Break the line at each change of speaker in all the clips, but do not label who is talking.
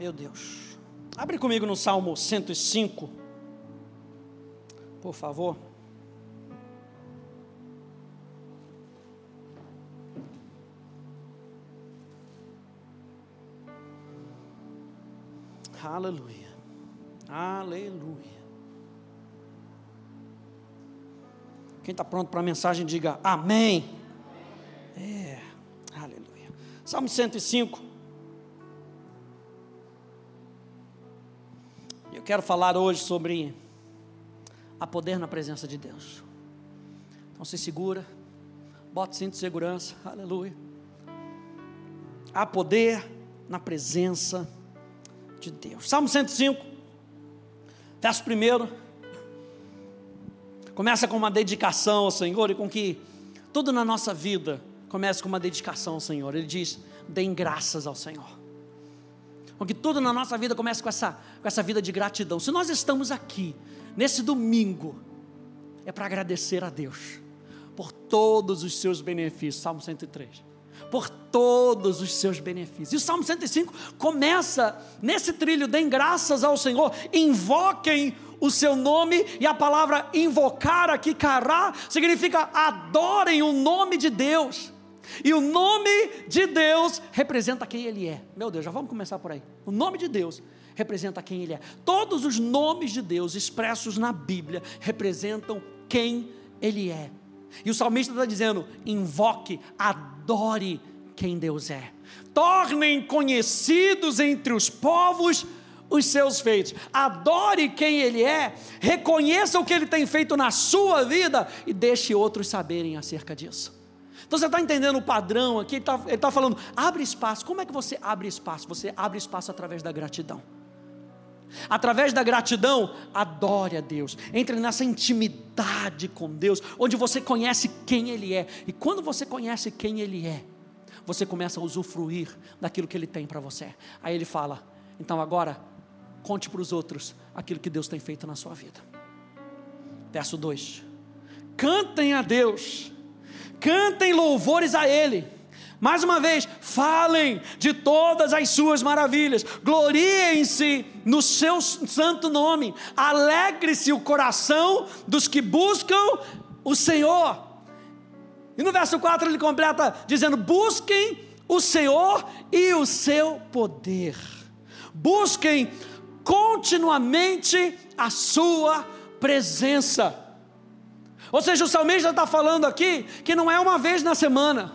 Meu Deus. Abre comigo no Salmo 105. Por favor. Aleluia. Aleluia. Quem está pronto para a mensagem, diga amém. É, aleluia. Salmo 105. Quero falar hoje sobre a poder na presença de Deus. Então se segura, bota cinto de segurança, aleluia. Há poder na presença de Deus. Salmo 105, verso 1. Começa com uma dedicação ao Senhor e com que tudo na nossa vida comece com uma dedicação ao Senhor. Ele diz: deem graças ao Senhor. Com que tudo na nossa vida comece com essa, com essa vida de gratidão. Se nós estamos aqui, nesse domingo, é para agradecer a Deus por todos os seus benefícios. Salmo 103 por todos os seus benefícios. E o Salmo 105 começa nesse trilho: deem graças ao Senhor, invoquem o seu nome, e a palavra invocar aqui, cará, significa adorem o nome de Deus. E o nome de Deus representa quem Ele é. Meu Deus, já vamos começar por aí. O nome de Deus representa quem Ele é. Todos os nomes de Deus expressos na Bíblia representam quem Ele é. E o salmista está dizendo: invoque, adore quem Deus é. Tornem conhecidos entre os povos os seus feitos. Adore quem Ele é, reconheça o que Ele tem feito na sua vida e deixe outros saberem acerca disso. Então você está entendendo o padrão aqui? Ele está tá falando, abre espaço. Como é que você abre espaço? Você abre espaço através da gratidão. Através da gratidão, adore a Deus. Entre nessa intimidade com Deus, onde você conhece quem Ele é. E quando você conhece quem Ele é, você começa a usufruir daquilo que Ele tem para você. Aí Ele fala: então agora, conte para os outros aquilo que Deus tem feito na sua vida. Verso 2: Cantem a Deus, cantem louvores a Ele mais uma vez, falem de todas as suas maravilhas, gloriem-se no seu santo nome, alegre-se o coração dos que buscam o Senhor. E no verso 4 ele completa dizendo: busquem o Senhor e o seu poder, busquem continuamente a sua presença. Ou seja, o salmista está falando aqui que não é uma vez na semana,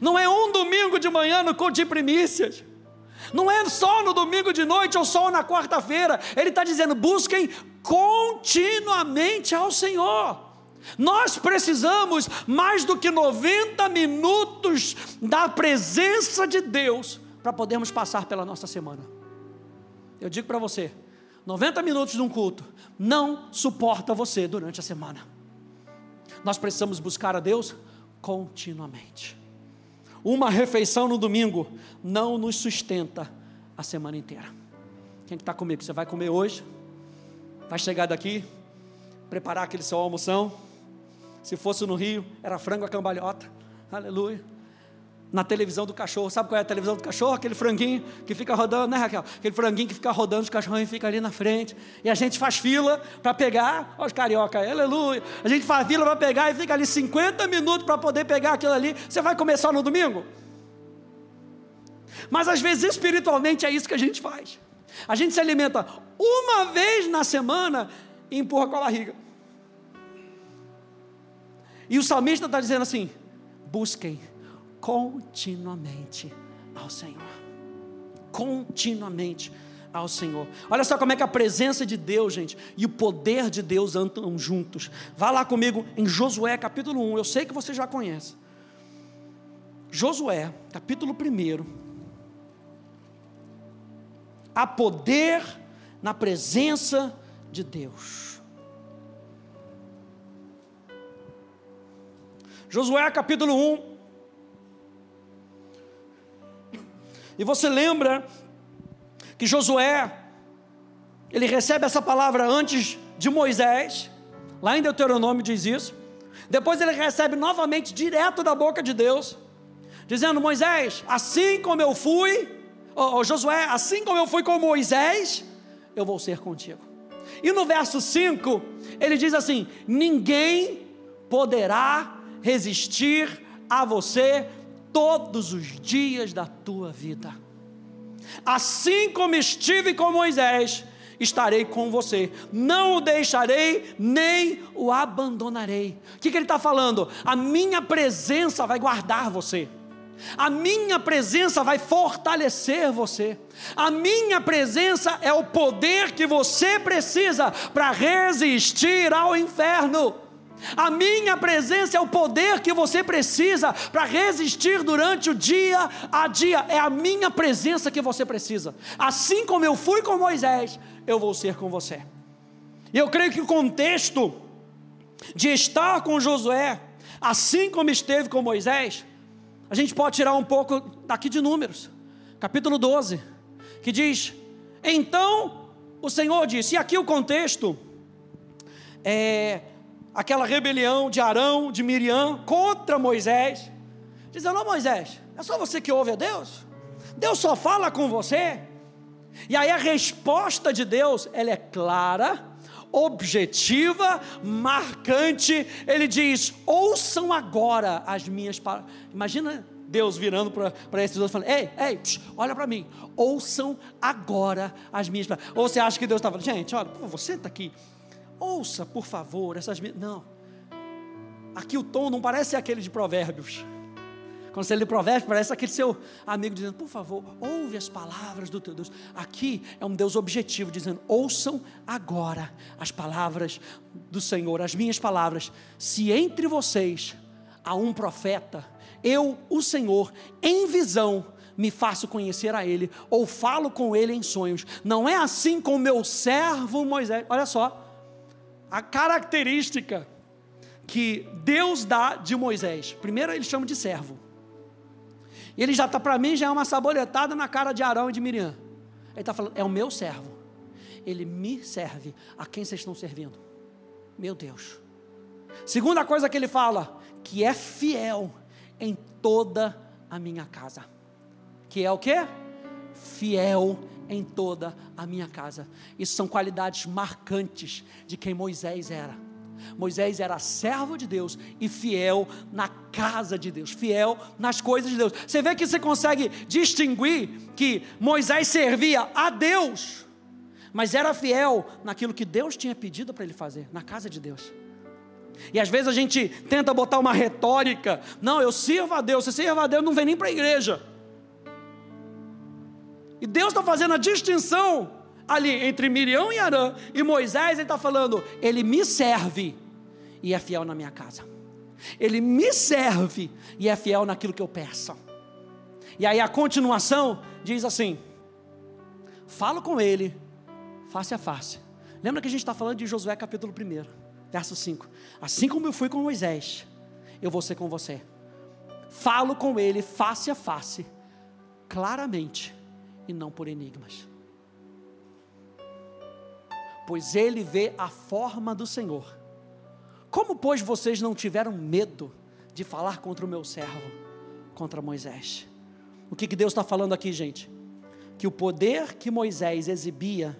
não é um domingo de manhã no culto de primícias. Não é só no domingo de noite ou só na quarta-feira. Ele está dizendo: busquem continuamente ao Senhor. Nós precisamos mais do que 90 minutos da presença de Deus para podermos passar pela nossa semana. Eu digo para você: 90 minutos de um culto não suporta você durante a semana. Nós precisamos buscar a Deus continuamente. Uma refeição no domingo não nos sustenta a semana inteira. Quem está comigo? Você vai comer hoje? Vai chegar daqui, preparar aquele seu almoção. Se fosse no Rio, era frango a cambalhota. Aleluia na televisão do cachorro. Sabe qual é a televisão do cachorro? Aquele franguinho que fica rodando, né, Raquel? Aquele franguinho que fica rodando, os cachorrinhos ficam ali na frente. E a gente faz fila para pegar, olha os carioca, aleluia. A gente faz fila para pegar e fica ali 50 minutos para poder pegar aquilo ali. Você vai começar no domingo? Mas às vezes espiritualmente é isso que a gente faz. A gente se alimenta uma vez na semana e empurra com a barriga. E o salmista está dizendo assim: busquem continuamente ao Senhor. Continuamente ao Senhor. Olha só como é que a presença de Deus, gente, e o poder de Deus andam juntos. Vá lá comigo em Josué capítulo 1. Eu sei que você já conhece. Josué, capítulo 1. Há poder na presença de Deus. Josué capítulo 1, E você lembra que Josué, ele recebe essa palavra antes de Moisés, lá em Deuteronômio diz isso. Depois ele recebe novamente direto da boca de Deus, dizendo: Moisés, assim como eu fui, oh, oh, Josué, assim como eu fui com Moisés, eu vou ser contigo. E no verso 5, ele diz assim: Ninguém poderá resistir a você todos os dias da tua vida. Assim como estive com Moisés, estarei com você, não o deixarei, nem o abandonarei. O que, que ele está falando? A minha presença vai guardar você. A minha presença vai fortalecer você. A minha presença é o poder que você precisa para resistir ao inferno. A minha presença é o poder que você precisa para resistir durante o dia a dia. É a minha presença que você precisa. Assim como eu fui com Moisés, eu vou ser com você. E eu creio que o contexto de estar com Josué, assim como esteve com Moisés, a gente pode tirar um pouco daqui de Números, capítulo 12, que diz: Então o Senhor disse, e aqui o contexto é aquela rebelião de Arão, de Miriam contra Moisés, dizendo: Ô Moisés, é só você que ouve a Deus? Deus só fala com você. E aí a resposta de Deus, ela é clara, objetiva, marcante. Ele diz: ouçam agora as minhas palavras. Imagina Deus virando para esses dois falando: Ei, ei, psh, olha para mim, ouçam agora as minhas palavras. Ou você acha que Deus está falando, gente, olha, você está aqui, ouça por favor essas. Não, aqui o tom não parece aquele de Provérbios. Quando você lê Provérbios, parece aquele seu amigo dizendo: Por favor, ouve as palavras do teu Deus. Aqui é um Deus objetivo, dizendo: Ouçam agora as palavras do Senhor, as minhas palavras. Se entre vocês há um profeta, eu, o Senhor, em visão, me faço conhecer a Ele, ou falo com Ele em sonhos. Não é assim com meu servo Moisés. Olha só, a característica que Deus dá de Moisés. Primeiro, ele chama de servo. Ele já está, para mim, já é uma saboletada na cara de Arão e de Miriam. Ele está falando, é o meu servo. Ele me serve. A quem vocês estão servindo? Meu Deus. Segunda coisa que ele fala, que é fiel em toda a minha casa. Que é o quê? Fiel em toda a minha casa. Isso são qualidades marcantes de quem Moisés era. Moisés era servo de Deus e fiel na casa de Deus, fiel nas coisas de Deus. Você vê que você consegue distinguir que Moisés servia a Deus, mas era fiel naquilo que Deus tinha pedido para ele fazer, na casa de Deus. E às vezes a gente tenta botar uma retórica: não, eu sirvo a Deus, você serve a Deus, não vem nem para a igreja. E Deus está fazendo a distinção ali entre Miriam e Arã e Moisés, ele está falando: ele me serve e é fiel na minha casa. Ele me serve e é fiel naquilo que eu peço. E aí a continuação diz assim: falo com ele face a face. Lembra que a gente está falando de Josué capítulo 1, verso 5. Assim como eu fui com Moisés, eu vou ser com você. Falo com ele face a face, claramente, e não por enigmas pois ele vê a forma do Senhor. Como, pois, vocês não tiveram medo de falar contra o meu servo, contra Moisés? O que, que Deus está falando aqui, gente? Que o poder que Moisés exibia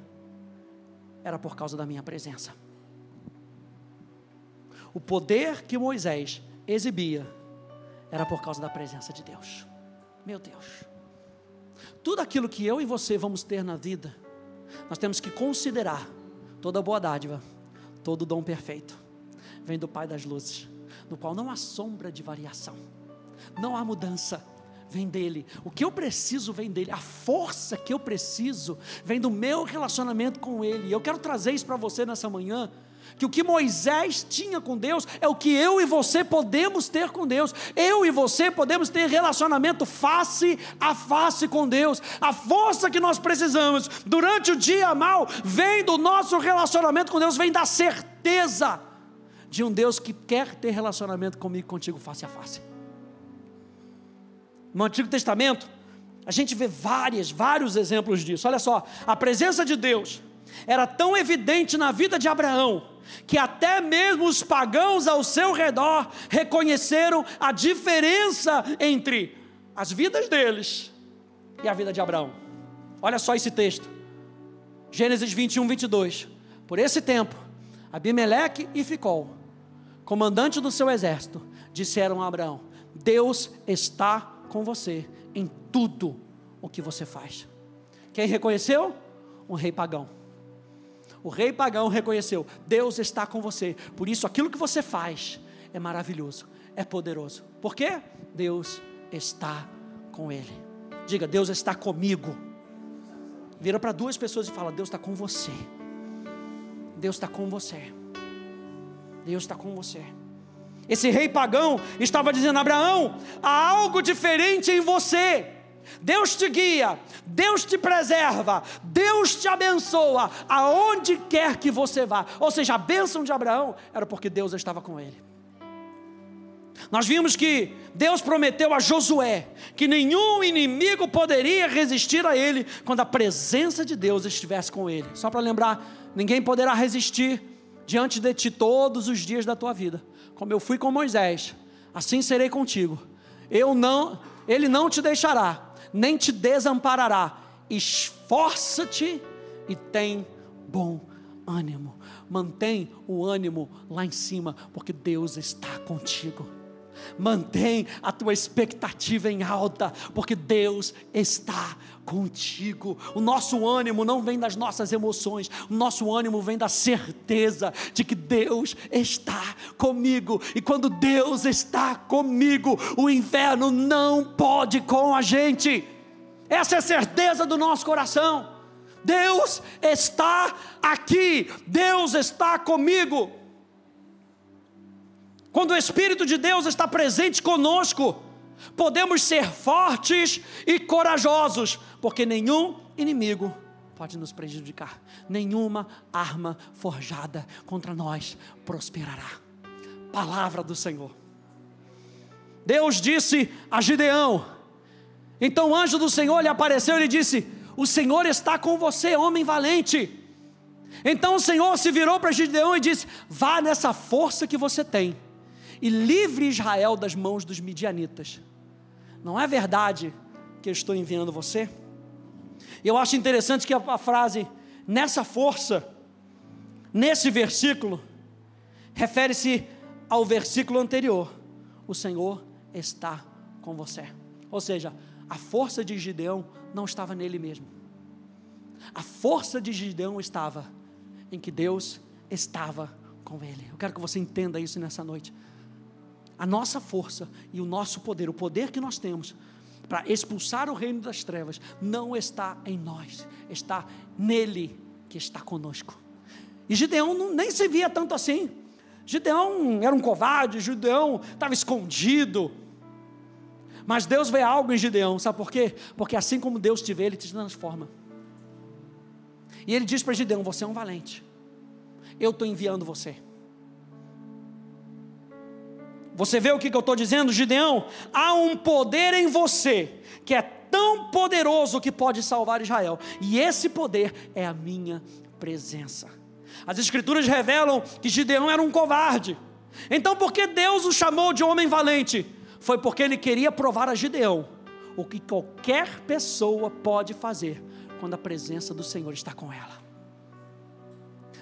era por causa da minha presença. O poder que Moisés exibia era por causa da presença de Deus. Meu Deus. Tudo aquilo que eu e você vamos ter na vida, nós temos que considerar Toda boa dádiva, todo dom perfeito, vem do Pai das luzes, no qual não há sombra de variação, não há mudança, vem dele. O que eu preciso vem dele. A força que eu preciso vem do meu relacionamento com ele. Eu quero trazer isso para você nessa manhã que o que Moisés tinha com Deus é o que eu e você podemos ter com Deus. Eu e você podemos ter relacionamento face a face com Deus. A força que nós precisamos durante o dia mal vem do nosso relacionamento com Deus, vem da certeza de um Deus que quer ter relacionamento comigo e contigo face a face. No Antigo Testamento, a gente vê várias, vários exemplos disso. Olha só, a presença de Deus era tão evidente na vida de Abraão que até mesmo os pagãos ao seu redor reconheceram a diferença entre as vidas deles e a vida de Abraão. Olha só esse texto. Gênesis 21, 22. Por esse tempo, Abimeleque e Ficol, comandante do seu exército, disseram a Abraão: Deus está com você em tudo o que você faz. Quem reconheceu? Um rei pagão. O rei pagão reconheceu: Deus está com você. Por isso, aquilo que você faz é maravilhoso, é poderoso. Por quê? Deus está com ele. Diga: Deus está comigo. Vira para duas pessoas e fala: Deus está com você. Deus está com você. Deus está com você. Esse rei pagão estava dizendo: Abraão, há algo diferente em você. Deus te guia, Deus te preserva, Deus te abençoa, aonde quer que você vá. Ou seja, a bênção de Abraão era porque Deus estava com ele. Nós vimos que Deus prometeu a Josué que nenhum inimigo poderia resistir a ele quando a presença de Deus estivesse com ele. Só para lembrar, ninguém poderá resistir diante de ti todos os dias da tua vida. Como eu fui com Moisés, assim serei contigo. Eu não, ele não te deixará nem te desamparará. Esforça-te e tem bom ânimo. Mantém o ânimo lá em cima, porque Deus está contigo. Mantém a tua expectativa em alta, porque Deus está contigo. O nosso ânimo não vem das nossas emoções, o nosso ânimo vem da certeza de que Deus está comigo. E quando Deus está comigo, o inferno não pode com a gente. Essa é a certeza do nosso coração. Deus está aqui, Deus está comigo. Quando o Espírito de Deus está presente conosco, podemos ser fortes e corajosos, porque nenhum inimigo pode nos prejudicar, nenhuma arma forjada contra nós prosperará. Palavra do Senhor. Deus disse a Gideão: então o anjo do Senhor lhe apareceu e disse: O Senhor está com você, homem valente. Então o Senhor se virou para Gideão e disse: Vá nessa força que você tem e livre Israel das mãos dos midianitas. Não é verdade que eu estou enviando você? Eu acho interessante que a, frase nessa força, nesse versículo, refere-se ao versículo anterior: O Senhor está com você. Ou seja, a força de Gideão não estava nele mesmo. A força de Gideão estava em que Deus estava com ele. Eu quero que você entenda isso nessa noite. A nossa força e o nosso poder, o poder que nós temos para expulsar o reino das trevas, não está em nós, está nele que está conosco. E Gideão não, nem se via tanto assim. Gideão era um covarde, Gideão estava escondido. Mas Deus vê algo em Gideão, sabe por quê? Porque assim como Deus te vê, Ele te transforma. E Ele diz para Gideão: Você é um valente, eu estou enviando você. Você vê o que, eu estou dizendo, Gideão? Há um poder em você que é tão poderoso que pode salvar Israel, e esse poder é a minha presença. As Escrituras revelam que Gideão era um covarde. Então, por que Deus o chamou de homem valente? foi porque ele queria provar a Gideão o que qualquer pessoa pode fazer quando a presença do Senhor está com ela.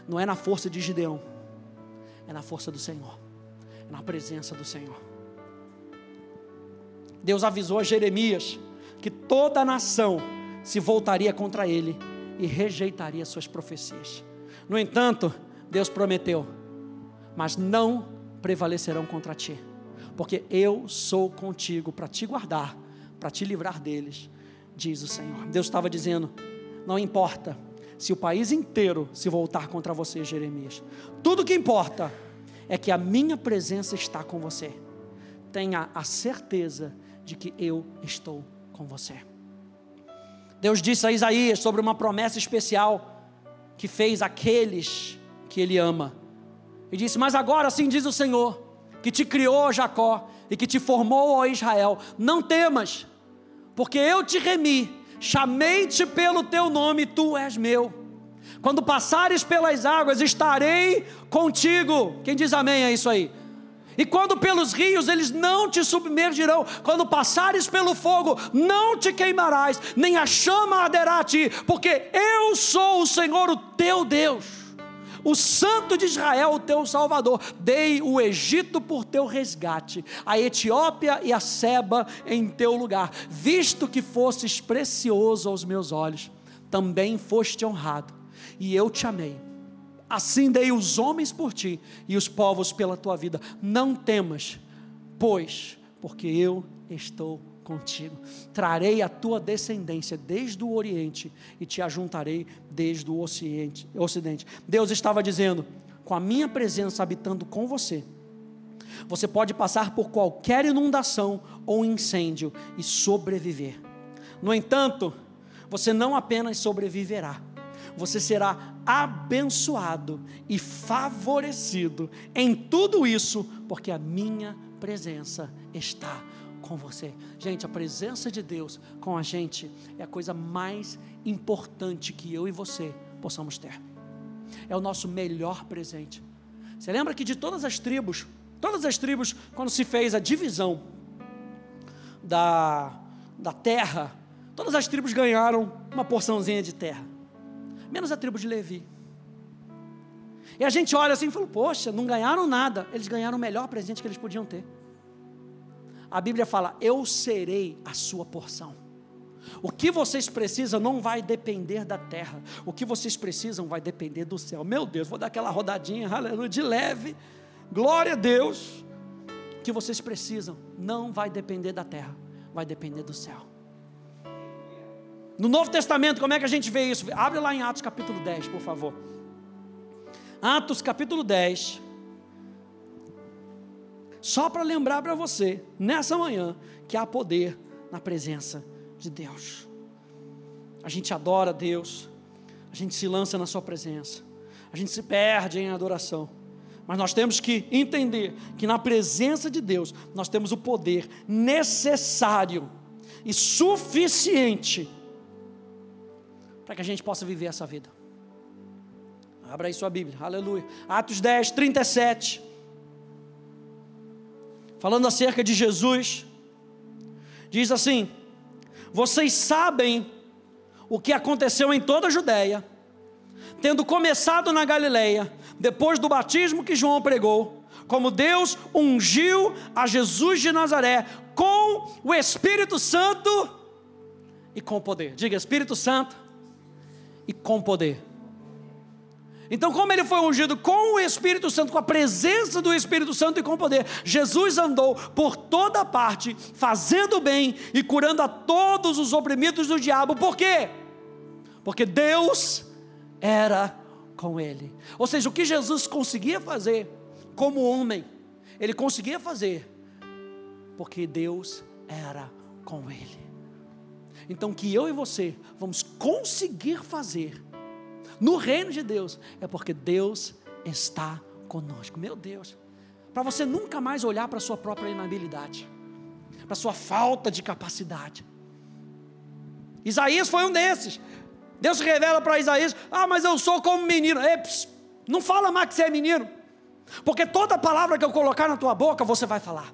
Não é na força de Gideão, é na força do Senhor, na presença do Senhor. Deus avisou a Jeremias que toda a nação se voltaria contra ele e rejeitaria suas profecias. No entanto, Deus prometeu: mas não prevalecerão contra ti porque eu sou contigo para te guardar, para te livrar deles, diz o Senhor. Deus estava dizendo: não importa se o país inteiro se voltar contra você, Jeremias, tudo que importa é que a minha presença está com você. Tenha a certeza de que eu estou com você. Deus disse a Isaías sobre uma promessa especial que fez aqueles que Ele ama. E disse: Mas agora, assim diz o Senhor que te criou, Jacó, e que te formou, ó Israel, não temas, porque eu te remi, chamei-te pelo teu nome, tu és meu. Quando passares pelas águas, estarei contigo. Quem diz amém a isso aí? E quando pelos rios eles não te submergirão, quando passares pelo fogo, não te queimarás, nem a chama arderá a ti, porque eu sou o Senhor, o teu Deus, o Santo de Israel, o teu Salvador. Dei o Egito por teu resgate, a Etiópia e a Seba em teu lugar, visto que fostes precioso aos meus olhos, também foste honrado, e eu te amei Assim dei os homens por ti e os povos pela tua vida. Não temas, pois, porque eu estou contigo. Trarei a tua descendência desde o Oriente e te ajuntarei desde o Ocidente. Deus estava dizendo: com a minha presença habitando com você, você pode passar por qualquer inundação ou incêndio e sobreviver. No entanto, você não apenas sobreviverá, você será abençoado e favorecido em tudo isso, porque a minha presença está com você. Gente, a presença de Deus com a gente é a coisa mais importante que eu e você possamos ter. É o nosso melhor presente. Você lembra que de todas as tribos, todas as tribos, quando se fez a divisão da, da terra, todas as tribos ganharam uma porçãozinha de terra menos a tribo de Levi. E a gente olha assim e fala: Poxa, não ganharam nada, eles ganharam o melhor presente que eles podiam ter. A Bíblia fala: Eu serei a sua porção. O que vocês precisam não vai depender da terra, o que vocês precisam vai depender do céu. Meu Deus, vou dar aquela rodadinha, aleluia, de leve, glória a Deus. O que vocês precisam não vai depender da terra, vai depender do céu. No Novo Testamento, como é que a gente vê isso? Abre lá em Atos capítulo 10, por favor. Atos capítulo 10. Só para lembrar para você, nessa manhã, que há poder na presença de Deus. A gente adora Deus, a gente se lança na Sua presença, a gente se perde em adoração. Mas nós temos que entender que na presença de Deus nós temos o poder necessário e suficiente para que a gente possa viver essa vida. Abra aí sua Bíblia, aleluia. Atos 10, 37. Falando acerca de Jesus, diz assim: Vocês sabem o que aconteceu em toda a Judéia, tendo começado na Galileia, depois do batismo que João pregou, como Deus ungiu a Jesus de Nazaré com o Espírito Santo e com poder. Diga, Espírito Santo e com poder. Então, como ele foi ungido com o Espírito Santo, com a presença do Espírito Santo e com poder, Jesus andou por toda parte, fazendo bem e curando a todos os oprimidos do diabo. Por quê? Porque Deus era com ele. Ou seja, o que Jesus conseguia fazer como homem, ele conseguia fazer porque Deus era com ele. Então, que eu e você vamos conseguir fazer no reino de Deus, é porque Deus está conosco. Meu Deus, para você nunca mais olhar para a sua própria inabilidade, para a sua falta de capacidade. Isaías foi um desses. Deus revela para Isaías: Ah, mas eu sou como menino. Ei, pss, não fala mais que você é menino, porque toda palavra que eu colocar na tua boca você vai falar.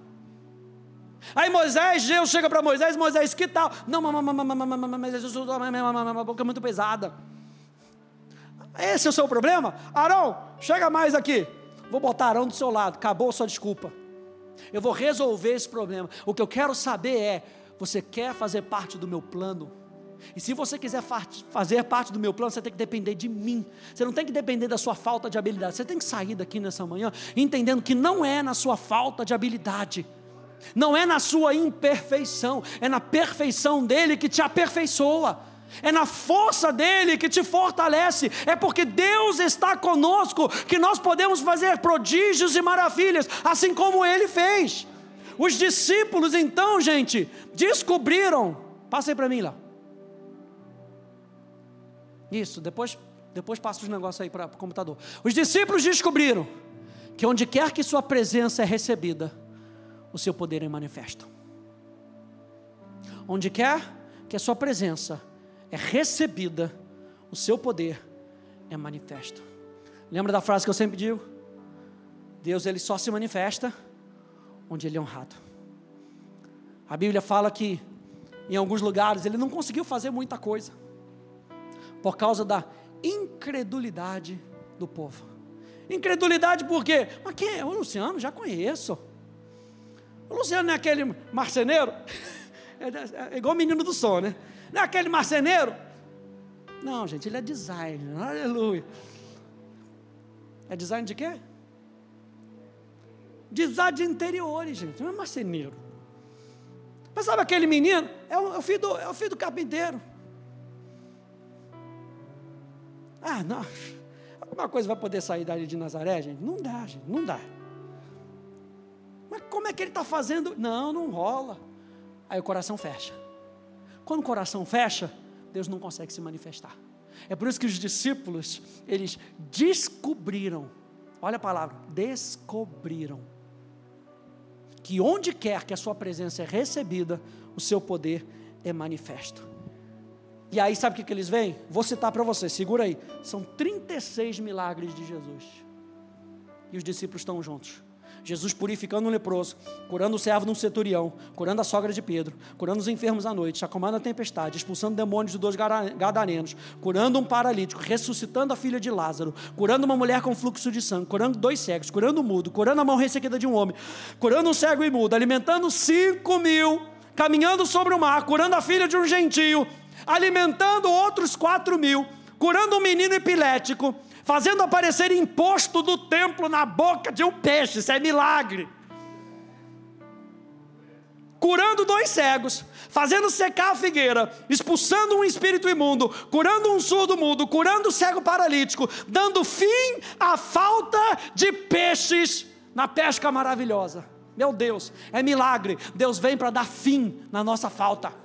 Aí Moisés, Deus chega para Moisés, Moisés, que tal? Não, mas a boca é muito pesada. Esse é o seu problema? Arão, chega mais aqui. Vou botar Arão do seu lado, acabou sua desculpa. Eu vou resolver esse problema. O que eu quero saber é: você quer fazer parte do meu plano? E se você quiser fazer parte do meu plano, você tem que depender de mim. Você não tem que depender da sua falta de habilidade. Você tem que sair daqui nessa manhã entendendo que não é na sua falta de habilidade não é na sua imperfeição, é na perfeição dele que te aperfeiçoa, é na força dele que te fortalece, é porque Deus está conosco que nós podemos fazer prodígios e maravilhas, assim como ele fez. Os discípulos, então, gente, descobriram. Passem para mim lá. Isso, depois, depois passa os negócios aí para o computador. Os discípulos descobriram que onde quer que sua presença é recebida, o seu poder é manifesto. Onde quer que a sua presença é recebida, o seu poder é manifesto. Lembra da frase que eu sempre digo? Deus ele só se manifesta onde ele é honrado. A Bíblia fala que em alguns lugares ele não conseguiu fazer muita coisa por causa da incredulidade do povo. Incredulidade por quê? Mas quem é? O Luciano, já conheço. O Luciano não é aquele marceneiro? É, é igual o menino do som, né? Não é aquele marceneiro? Não, gente, ele é designer. Aleluia. É design de quê? Design de interiores, gente. Não é marceneiro. Mas sabe aquele menino? É o, é filho, do, é o filho do carpinteiro. Ah, não. Alguma coisa vai poder sair dali de Nazaré, gente? Não dá, gente, não dá. Como é que ele está fazendo? Não, não rola. Aí o coração fecha. Quando o coração fecha, Deus não consegue se manifestar. É por isso que os discípulos, eles descobriram, olha a palavra, descobriram, que onde quer que a sua presença é recebida, o seu poder é manifesto. E aí, sabe o que, que eles veem? Vou citar para você, segura aí. São 36 milagres de Jesus. E os discípulos estão juntos. Jesus purificando um leproso, curando o servo de um centurião, curando a sogra de Pedro, curando os enfermos à noite, acalmando a tempestade, expulsando demônios de dois gadarenos, curando um paralítico, ressuscitando a filha de Lázaro, curando uma mulher com fluxo de sangue, curando dois cegos, curando o mudo, curando a mão ressequida de um homem, curando um cego e mudo, alimentando cinco mil, caminhando sobre o mar, curando a filha de um gentio, alimentando outros quatro mil, curando um menino epilético, fazendo aparecer imposto do templo na boca de um peixe, isso é milagre. Curando dois cegos, fazendo secar a figueira, expulsando um espírito imundo, curando um surdo mudo, curando o cego paralítico, dando fim à falta de peixes na pesca maravilhosa. Meu Deus, é milagre. Deus vem para dar fim na nossa falta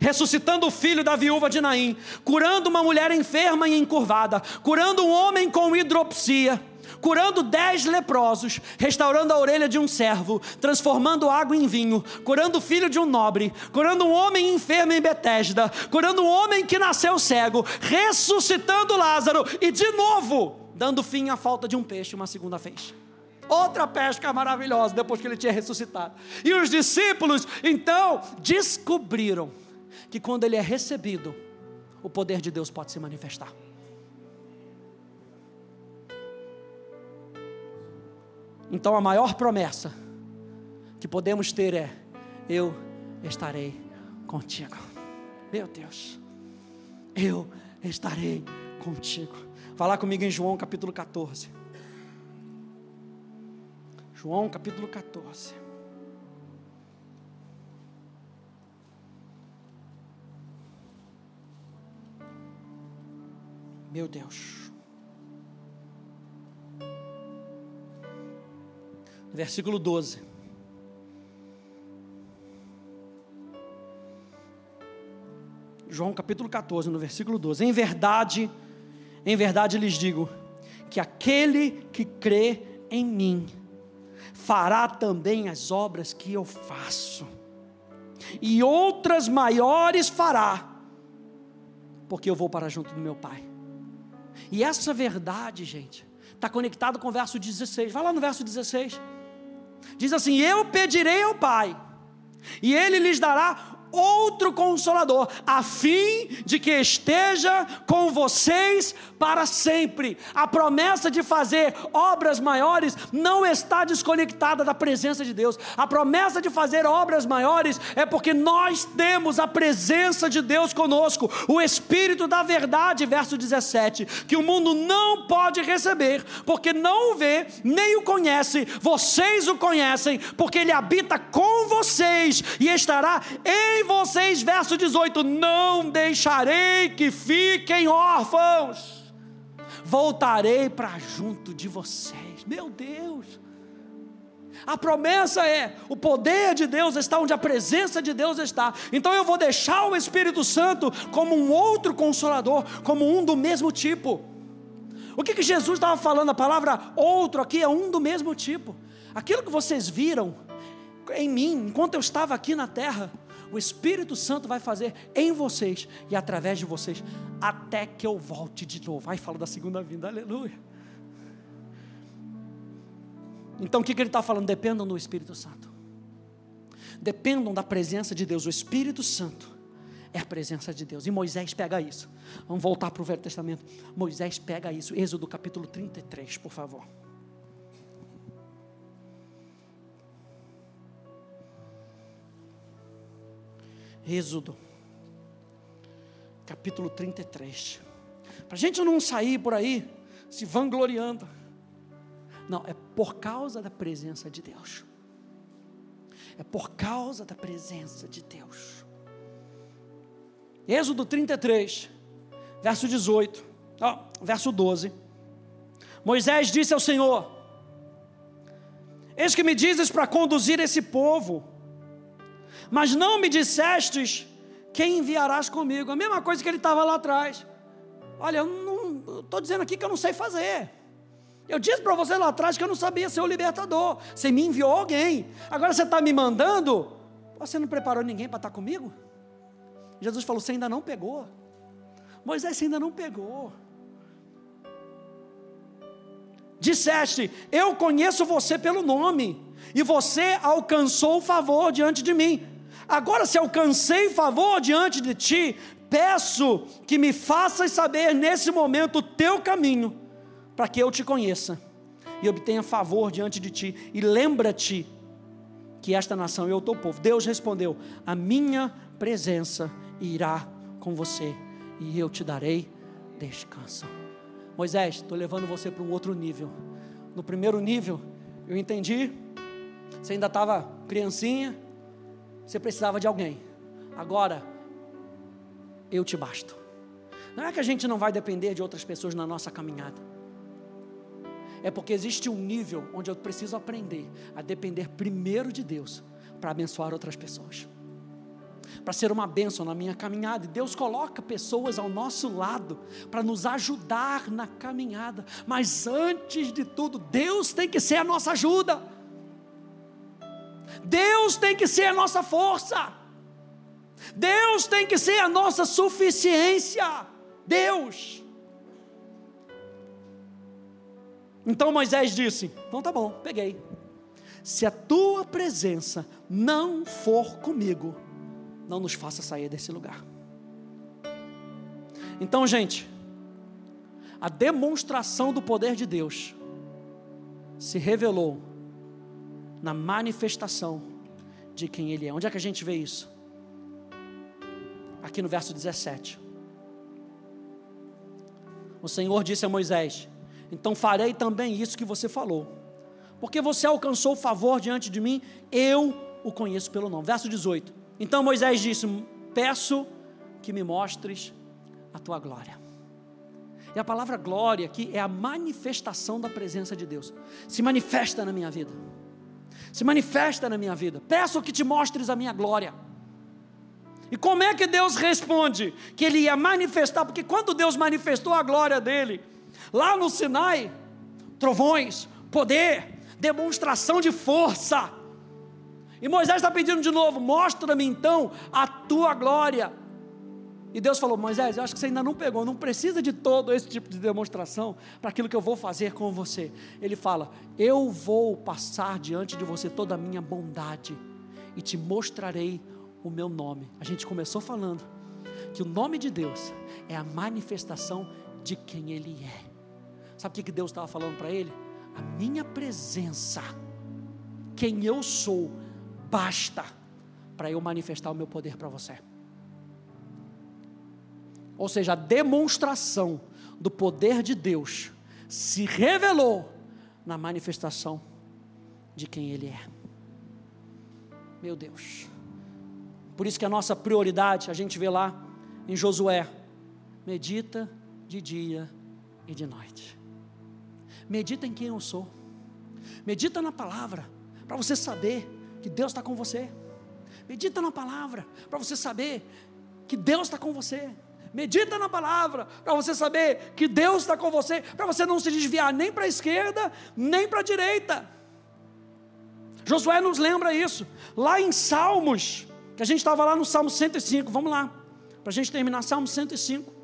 ressuscitando o filho da viúva de Naim, curando uma mulher enferma e encurvada, curando um homem com hidropsia, curando dez leprosos, restaurando a orelha de um servo, transformando água em vinho, curando o filho de um nobre, curando um homem enfermo em Betesda, curando um homem que nasceu cego, ressuscitando Lázaro e de novo dando fim à falta de um peixe uma segunda vez outra pesca maravilhosa depois que ele tinha ressuscitado. E os discípulos então descobriram que quando ele é recebido, o poder de Deus pode se manifestar. Então a maior promessa que podemos ter é: eu estarei contigo. Meu Deus, eu estarei contigo. Falar comigo em João capítulo 14. João capítulo 14. Meu Deus. Versículo 12. João capítulo 14, no versículo 12. Em verdade, em verdade lhes digo, que aquele que crê em mim, fará também as obras que eu faço, e outras maiores fará, porque eu vou para junto do meu Pai. E essa verdade, gente, está conectado com o verso 16. Vai lá no verso 16. Diz assim: Eu pedirei ao Pai, e Ele lhes dará outro consolador, a fim de que esteja com vocês para sempre. A promessa de fazer obras maiores não está desconectada da presença de Deus. A promessa de fazer obras maiores é porque nós temos a presença de Deus conosco, o Espírito da verdade, verso 17, que o mundo não pode receber, porque não o vê, nem o conhece. Vocês o conhecem, porque ele habita com vocês e estará em em vocês, verso 18: Não deixarei que fiquem órfãos, voltarei para junto de vocês. Meu Deus. A promessa é: o poder de Deus está onde a presença de Deus está. Então eu vou deixar o Espírito Santo como um outro consolador, como um do mesmo tipo. O que, que Jesus estava falando? A palavra outro aqui é um do mesmo tipo. Aquilo que vocês viram em mim, enquanto eu estava aqui na terra, o Espírito Santo vai fazer em vocês e através de vocês, até que eu volte de novo. Aí fala da segunda vinda, aleluia. Então o que, que ele está falando? Dependam do Espírito Santo. Dependam da presença de Deus. O Espírito Santo é a presença de Deus. E Moisés pega isso. Vamos voltar para o Velho Testamento. Moisés pega isso. Êxodo capítulo 33, por favor. Êxodo, capítulo 33. Para a gente não sair por aí se vangloriando. Não, é por causa da presença de Deus. É por causa da presença de Deus. Êxodo 33, verso 18, ó, verso 12. Moisés disse ao Senhor: Eis que me dizes para conduzir esse povo mas não me dissestes quem enviarás comigo. A mesma coisa que ele estava lá atrás. Olha, eu estou dizendo aqui que eu não sei fazer. Eu disse para você lá atrás que eu não sabia ser o libertador. Você me enviou alguém. Agora você está me mandando. Você não preparou ninguém para estar tá comigo? Jesus falou: Você ainda não pegou. Moisés, você ainda não pegou. Disseste: Eu conheço você pelo nome, e você alcançou o favor diante de mim. Agora, se alcancei favor diante de ti, peço que me faças saber nesse momento o teu caminho, para que eu te conheça e obtenha favor diante de ti. E lembra-te que esta nação é o teu povo. Deus respondeu: A minha presença irá com você e eu te darei descanso. Moisés, estou levando você para um outro nível. No primeiro nível, eu entendi. Você ainda estava criancinha, você precisava de alguém. Agora, eu te basto. Não é que a gente não vai depender de outras pessoas na nossa caminhada. É porque existe um nível onde eu preciso aprender a depender primeiro de Deus para abençoar outras pessoas. Para ser uma bênção na minha caminhada. E Deus coloca pessoas ao nosso lado para nos ajudar na caminhada. Mas antes de tudo, Deus tem que ser a nossa ajuda. Deus tem que ser a nossa força. Deus tem que ser a nossa suficiência. Deus. Então Moisés disse: Então tá bom, peguei. Se a tua presença não for comigo, não nos faça sair desse lugar. Então, gente, a demonstração do poder de Deus se revelou na manifestação de quem Ele é. Onde é que a gente vê isso? Aqui no verso 17. O Senhor disse a Moisés: Então farei também isso que você falou, porque você alcançou o favor diante de mim, eu o conheço pelo nome. Verso 18. Então Moisés disse: Peço que me mostres a tua glória. E a palavra glória aqui é a manifestação da presença de Deus. Se manifesta na minha vida se manifesta na minha vida. Peço que te mostres a minha glória. E como é que Deus responde? Que Ele ia manifestar, porque quando Deus manifestou a glória dele, lá no Sinai, trovões, poder, demonstração de força. E Moisés está pedindo de novo: mostra-me então a tua glória. E Deus falou: Moisés, eu acho que você ainda não pegou, não precisa de todo esse tipo de demonstração para aquilo que eu vou fazer com você. Ele fala: Eu vou passar diante de você toda a minha bondade e te mostrarei o meu nome. A gente começou falando que o nome de Deus é a manifestação de quem Ele é. Sabe o que Deus estava falando para ele? A minha presença, quem eu sou, basta para eu manifestar o meu poder para você ou seja, a demonstração do poder de Deus, se revelou na manifestação de quem Ele é. Meu Deus. Por isso que a nossa prioridade, a gente vê lá em Josué, medita de dia e de noite. Medita em quem eu sou. Medita na palavra, para você saber que Deus está com você. Medita na palavra, para você saber que Deus está com você. Medita na palavra, para você saber que Deus está com você, para você não se desviar nem para a esquerda, nem para a direita. Josué nos lembra isso, lá em Salmos, que a gente estava lá no Salmo 105, vamos lá, para a gente terminar, Salmo 105.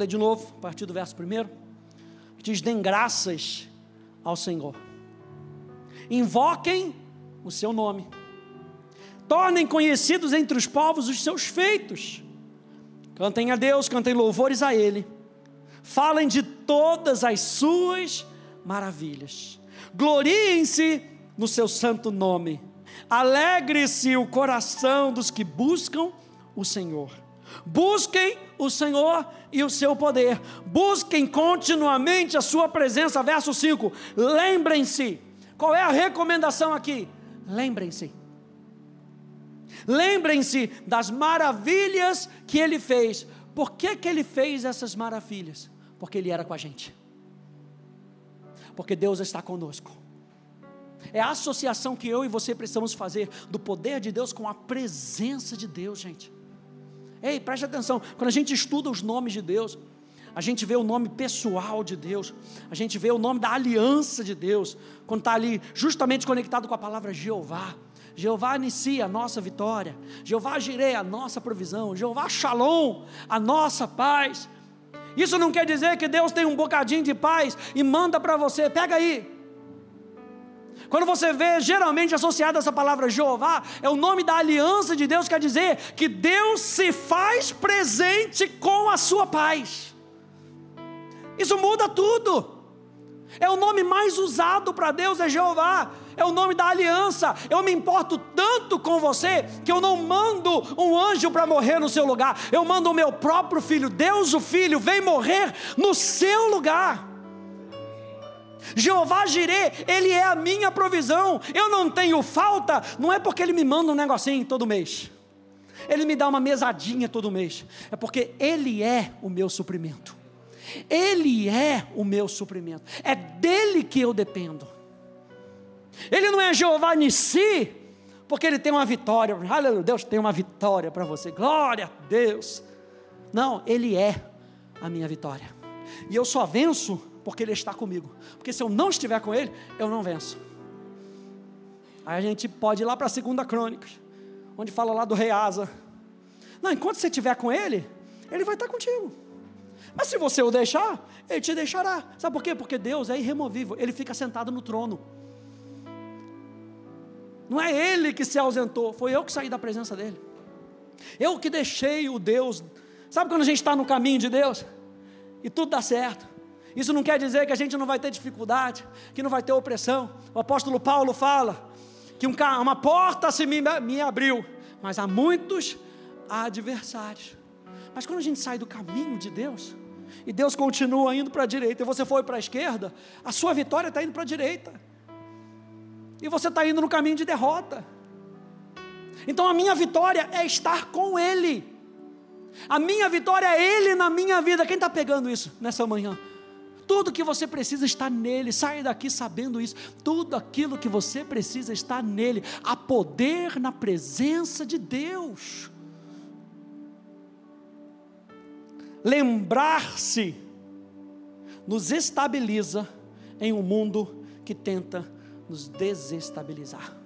Vamos ler de novo, a partir do verso primeiro. Diz: Dêem graças ao Senhor, invoquem o seu nome, tornem conhecidos entre os povos os seus feitos, cantem a Deus, cantem louvores a Ele, falem de todas as suas maravilhas, gloriem-se no seu santo nome, alegre-se o coração dos que buscam o Senhor. Busquem o Senhor e o seu poder. Busquem continuamente a sua presença. Verso 5. Lembrem-se. Qual é a recomendação aqui? Lembrem-se. Lembrem-se das maravilhas que ele fez. Por que, que ele fez essas maravilhas? Porque ele era com a gente. Porque Deus está conosco. É a associação que eu e você precisamos fazer do poder de Deus com a presença de Deus, gente. Ei, preste atenção, quando a gente estuda os nomes de Deus, a gente vê o nome pessoal de Deus, a gente vê o nome da aliança de Deus, quando está ali justamente conectado com a palavra Jeová. Jeová inicia a nossa vitória, Jeová girei a nossa provisão, Jeová Shalom, a nossa paz. Isso não quer dizer que Deus tem um bocadinho de paz e manda para você, pega aí, quando você vê geralmente associado essa palavra Jeová, é o nome da aliança de Deus, quer dizer que Deus se faz presente com a sua paz. Isso muda tudo. É o nome mais usado para Deus, é Jeová. É o nome da aliança. Eu me importo tanto com você que eu não mando um anjo para morrer no seu lugar. Eu mando o meu próprio filho. Deus, o filho, vem morrer no seu lugar. Jeová Jirê, Ele é a minha provisão. Eu não tenho falta, não é porque Ele me manda um negocinho todo mês. Ele me dá uma mesadinha todo mês. É porque Ele é o meu suprimento. Ele é o meu suprimento. É dele que eu dependo. Ele não é Jeová Nissi, porque ele tem uma vitória. Aleluia, Deus tem uma vitória para você. Glória a Deus. Não, ele é a minha vitória. E eu só venço porque Ele está comigo. Porque se eu não estiver com Ele, eu não venço. Aí a gente pode ir lá para a segunda crônicas, onde fala lá do rei Asa. Não, enquanto você estiver com Ele, Ele vai estar contigo. Mas se você o deixar, Ele te deixará. Sabe por quê? Porque Deus é irremovível, Ele fica sentado no trono. Não é Ele que se ausentou, foi eu que saí da presença dEle. Eu que deixei o Deus. Sabe quando a gente está no caminho de Deus? E tudo dá certo. Isso não quer dizer que a gente não vai ter dificuldade, que não vai ter opressão. O apóstolo Paulo fala que um, uma porta se me, me abriu, mas há muitos adversários. Mas quando a gente sai do caminho de Deus, e Deus continua indo para a direita, e você foi para a esquerda, a sua vitória está indo para a direita, e você está indo no caminho de derrota. Então a minha vitória é estar com Ele, a minha vitória é Ele na minha vida. Quem está pegando isso nessa manhã? Tudo que você precisa está nele. Saia daqui sabendo isso. Tudo aquilo que você precisa está nele. Há poder na presença de Deus. Lembrar-se nos estabiliza em um mundo que tenta nos desestabilizar.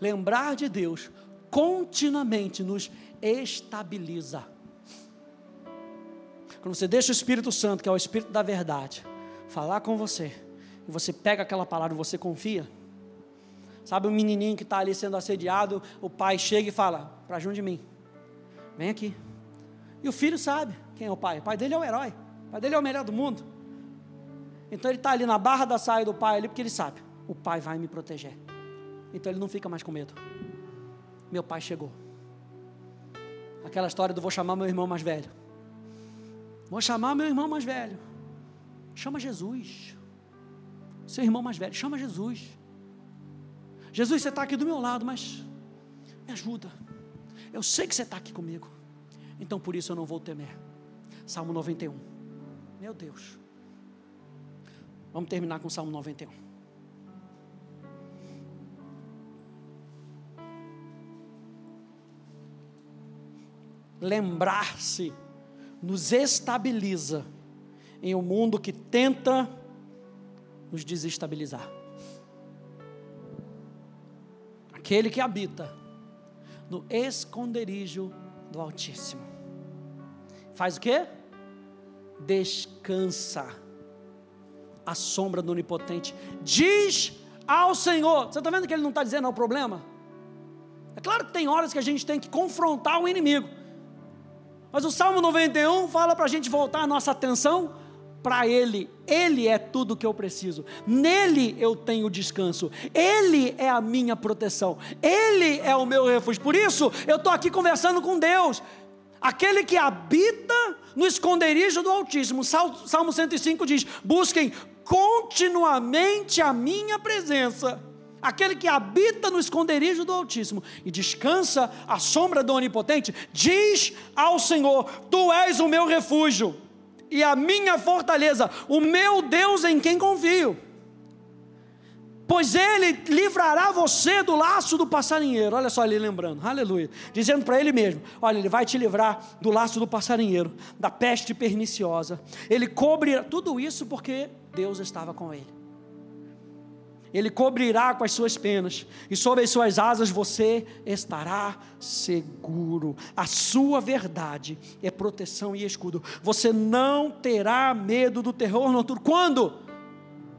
Lembrar de Deus continuamente nos estabiliza. Quando você deixa o Espírito Santo, que é o Espírito da verdade, falar com você, e você pega aquela palavra você confia. Sabe o menininho que está ali sendo assediado, o pai chega e fala: para junto de mim, vem aqui. E o filho sabe quem é o pai. O pai dele é o herói, o pai dele é o melhor do mundo. Então ele está ali na barra da saia do pai ali, porque ele sabe: o pai vai me proteger. Então ele não fica mais com medo. Meu pai chegou. Aquela história do vou chamar meu irmão mais velho. Vou chamar meu irmão mais velho. Chama Jesus. Seu irmão mais velho, chama Jesus. Jesus, você está aqui do meu lado, mas me ajuda. Eu sei que você está aqui comigo. Então por isso eu não vou temer. Salmo 91. Meu Deus. Vamos terminar com o Salmo 91. Lembrar-se nos estabiliza em um mundo que tenta nos desestabilizar. Aquele que habita no esconderijo do Altíssimo. Faz o quê? descansa à sombra do Onipotente. Diz ao Senhor. Você está vendo que ele não está dizendo ao problema? É claro que tem horas que a gente tem que confrontar o inimigo. Mas o Salmo 91 fala para a gente voltar a nossa atenção para Ele. Ele é tudo que eu preciso. Nele eu tenho descanso. Ele é a minha proteção. Ele é o meu refúgio. Por isso eu estou aqui conversando com Deus. Aquele que habita no esconderijo do Altíssimo. Salmo 105 diz: busquem continuamente a minha presença. Aquele que habita no esconderijo do Altíssimo e descansa à sombra do Onipotente, diz ao Senhor: Tu és o meu refúgio e a minha fortaleza, o meu Deus em quem confio. Pois ele livrará você do laço do passarinheiro. Olha só ele lembrando, aleluia. Dizendo para ele mesmo: Olha, ele vai te livrar do laço do passarinheiro, da peste perniciosa. Ele cobrirá tudo isso porque Deus estava com ele. Ele cobrirá com as suas penas, e sob as suas asas você estará seguro. A sua verdade é proteção e escudo. Você não terá medo do terror noturno. Quando?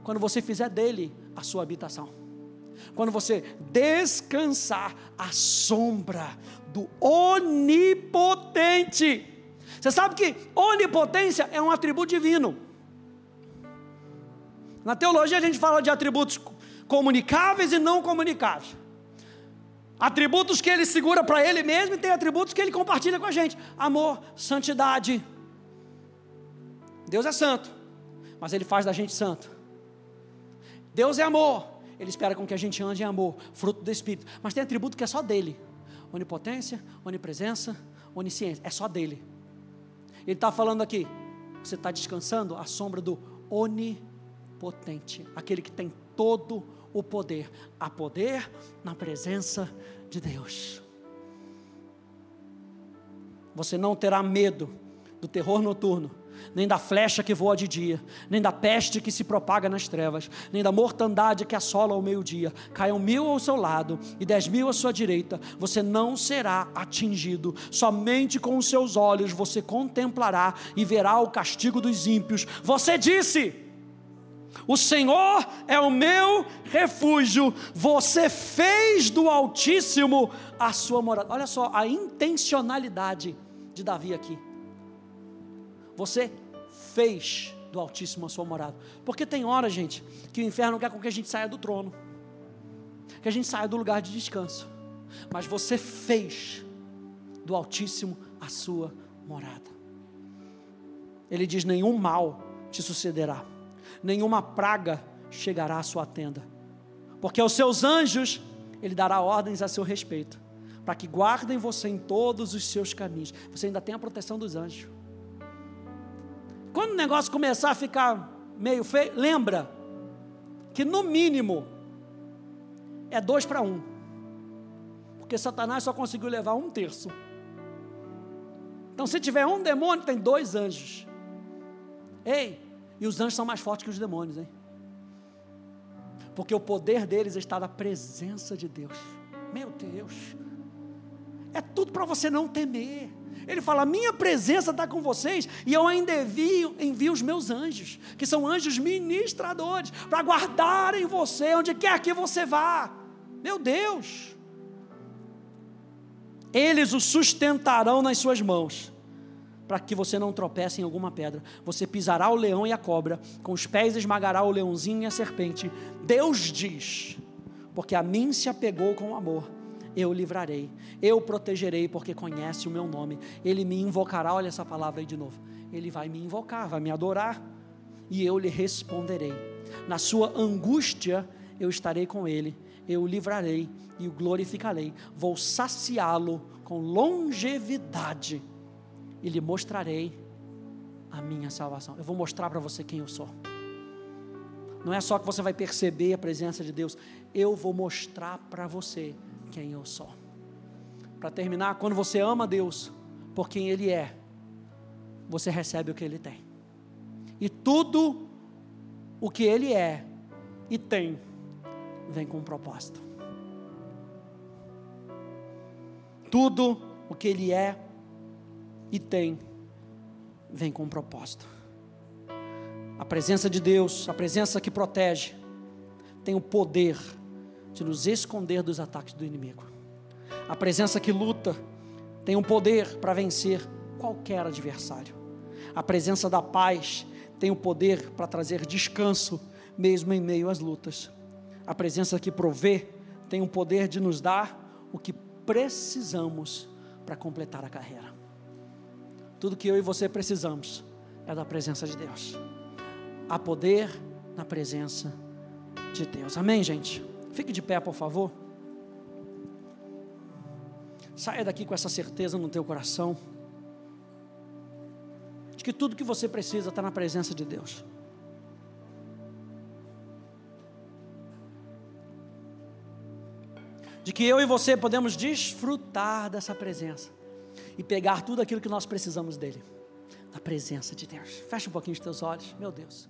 Quando você fizer dele a sua habitação. Quando você descansar à sombra do onipotente. Você sabe que onipotência é um atributo divino. Na teologia a gente fala de atributos comunicáveis e não comunicáveis. Atributos que ele segura para ele mesmo e tem atributos que ele compartilha com a gente: amor, santidade. Deus é santo, mas ele faz da gente santo. Deus é amor, ele espera com que a gente ande em amor, fruto do Espírito. Mas tem atributo que é só dele: onipotência, onipresença, onisciência, é só dele. Ele está falando aqui, você está descansando à sombra do onipotente, aquele que tem todo o poder. Há poder na presença de Deus. Você não terá medo do terror noturno, nem da flecha que voa de dia, nem da peste que se propaga nas trevas, nem da mortandade que assola ao meio-dia. Caiam mil ao seu lado e dez mil à sua direita, você não será atingido. Somente com os seus olhos você contemplará e verá o castigo dos ímpios. Você disse o Senhor é o meu refúgio. Você fez do Altíssimo a sua morada. Olha só a intencionalidade de Davi aqui. Você fez do Altíssimo a sua morada. Porque tem hora, gente, que o inferno quer com que a gente saia do trono, que a gente saia do lugar de descanso. Mas você fez do Altíssimo a sua morada. Ele diz: nenhum mal te sucederá nenhuma praga chegará à sua tenda, porque aos seus anjos ele dará ordens a seu respeito, para que guardem você em todos os seus caminhos. Você ainda tem a proteção dos anjos. Quando o negócio começar a ficar meio feio, lembra que no mínimo é dois para um, porque Satanás só conseguiu levar um terço. Então, se tiver um demônio, tem dois anjos. Ei, e os anjos são mais fortes que os demônios, hein? Porque o poder deles está na presença de Deus. Meu Deus. É tudo para você não temer. Ele fala: Minha presença está com vocês, e eu ainda envio, envio os meus anjos, que são anjos ministradores, para guardarem você onde quer que você vá. Meu Deus. Eles o sustentarão nas suas mãos para que você não tropece em alguma pedra. Você pisará o leão e a cobra, com os pés esmagará o leãozinho e a serpente. Deus diz: Porque a mim se apegou com amor, eu livrarei, eu protegerei, porque conhece o meu nome. Ele me invocará, olha essa palavra aí de novo. Ele vai me invocar, vai me adorar, e eu lhe responderei. Na sua angústia, eu estarei com ele, eu o livrarei e o glorificarei. Vou saciá-lo com longevidade e lhe mostrarei a minha salvação. Eu vou mostrar para você quem eu sou. Não é só que você vai perceber a presença de Deus, eu vou mostrar para você quem eu sou. Para terminar, quando você ama Deus por quem Ele é, você recebe o que Ele tem. E tudo o que Ele é e tem, vem com um propósito. Tudo o que Ele é e tem, vem com um propósito. A presença de Deus, a presença que protege, tem o poder de nos esconder dos ataques do inimigo. A presença que luta tem o poder para vencer qualquer adversário. A presença da paz tem o poder para trazer descanso, mesmo em meio às lutas. A presença que provê tem o poder de nos dar o que precisamos para completar a carreira. Tudo que eu e você precisamos é da presença de Deus. Há poder na presença de Deus. Amém, gente? Fique de pé, por favor. Saia daqui com essa certeza no teu coração de que tudo que você precisa está na presença de Deus. De que eu e você podemos desfrutar dessa presença e pegar tudo aquilo que nós precisamos dele, da presença de Deus. Fecha um pouquinho os teus olhos, meu Deus.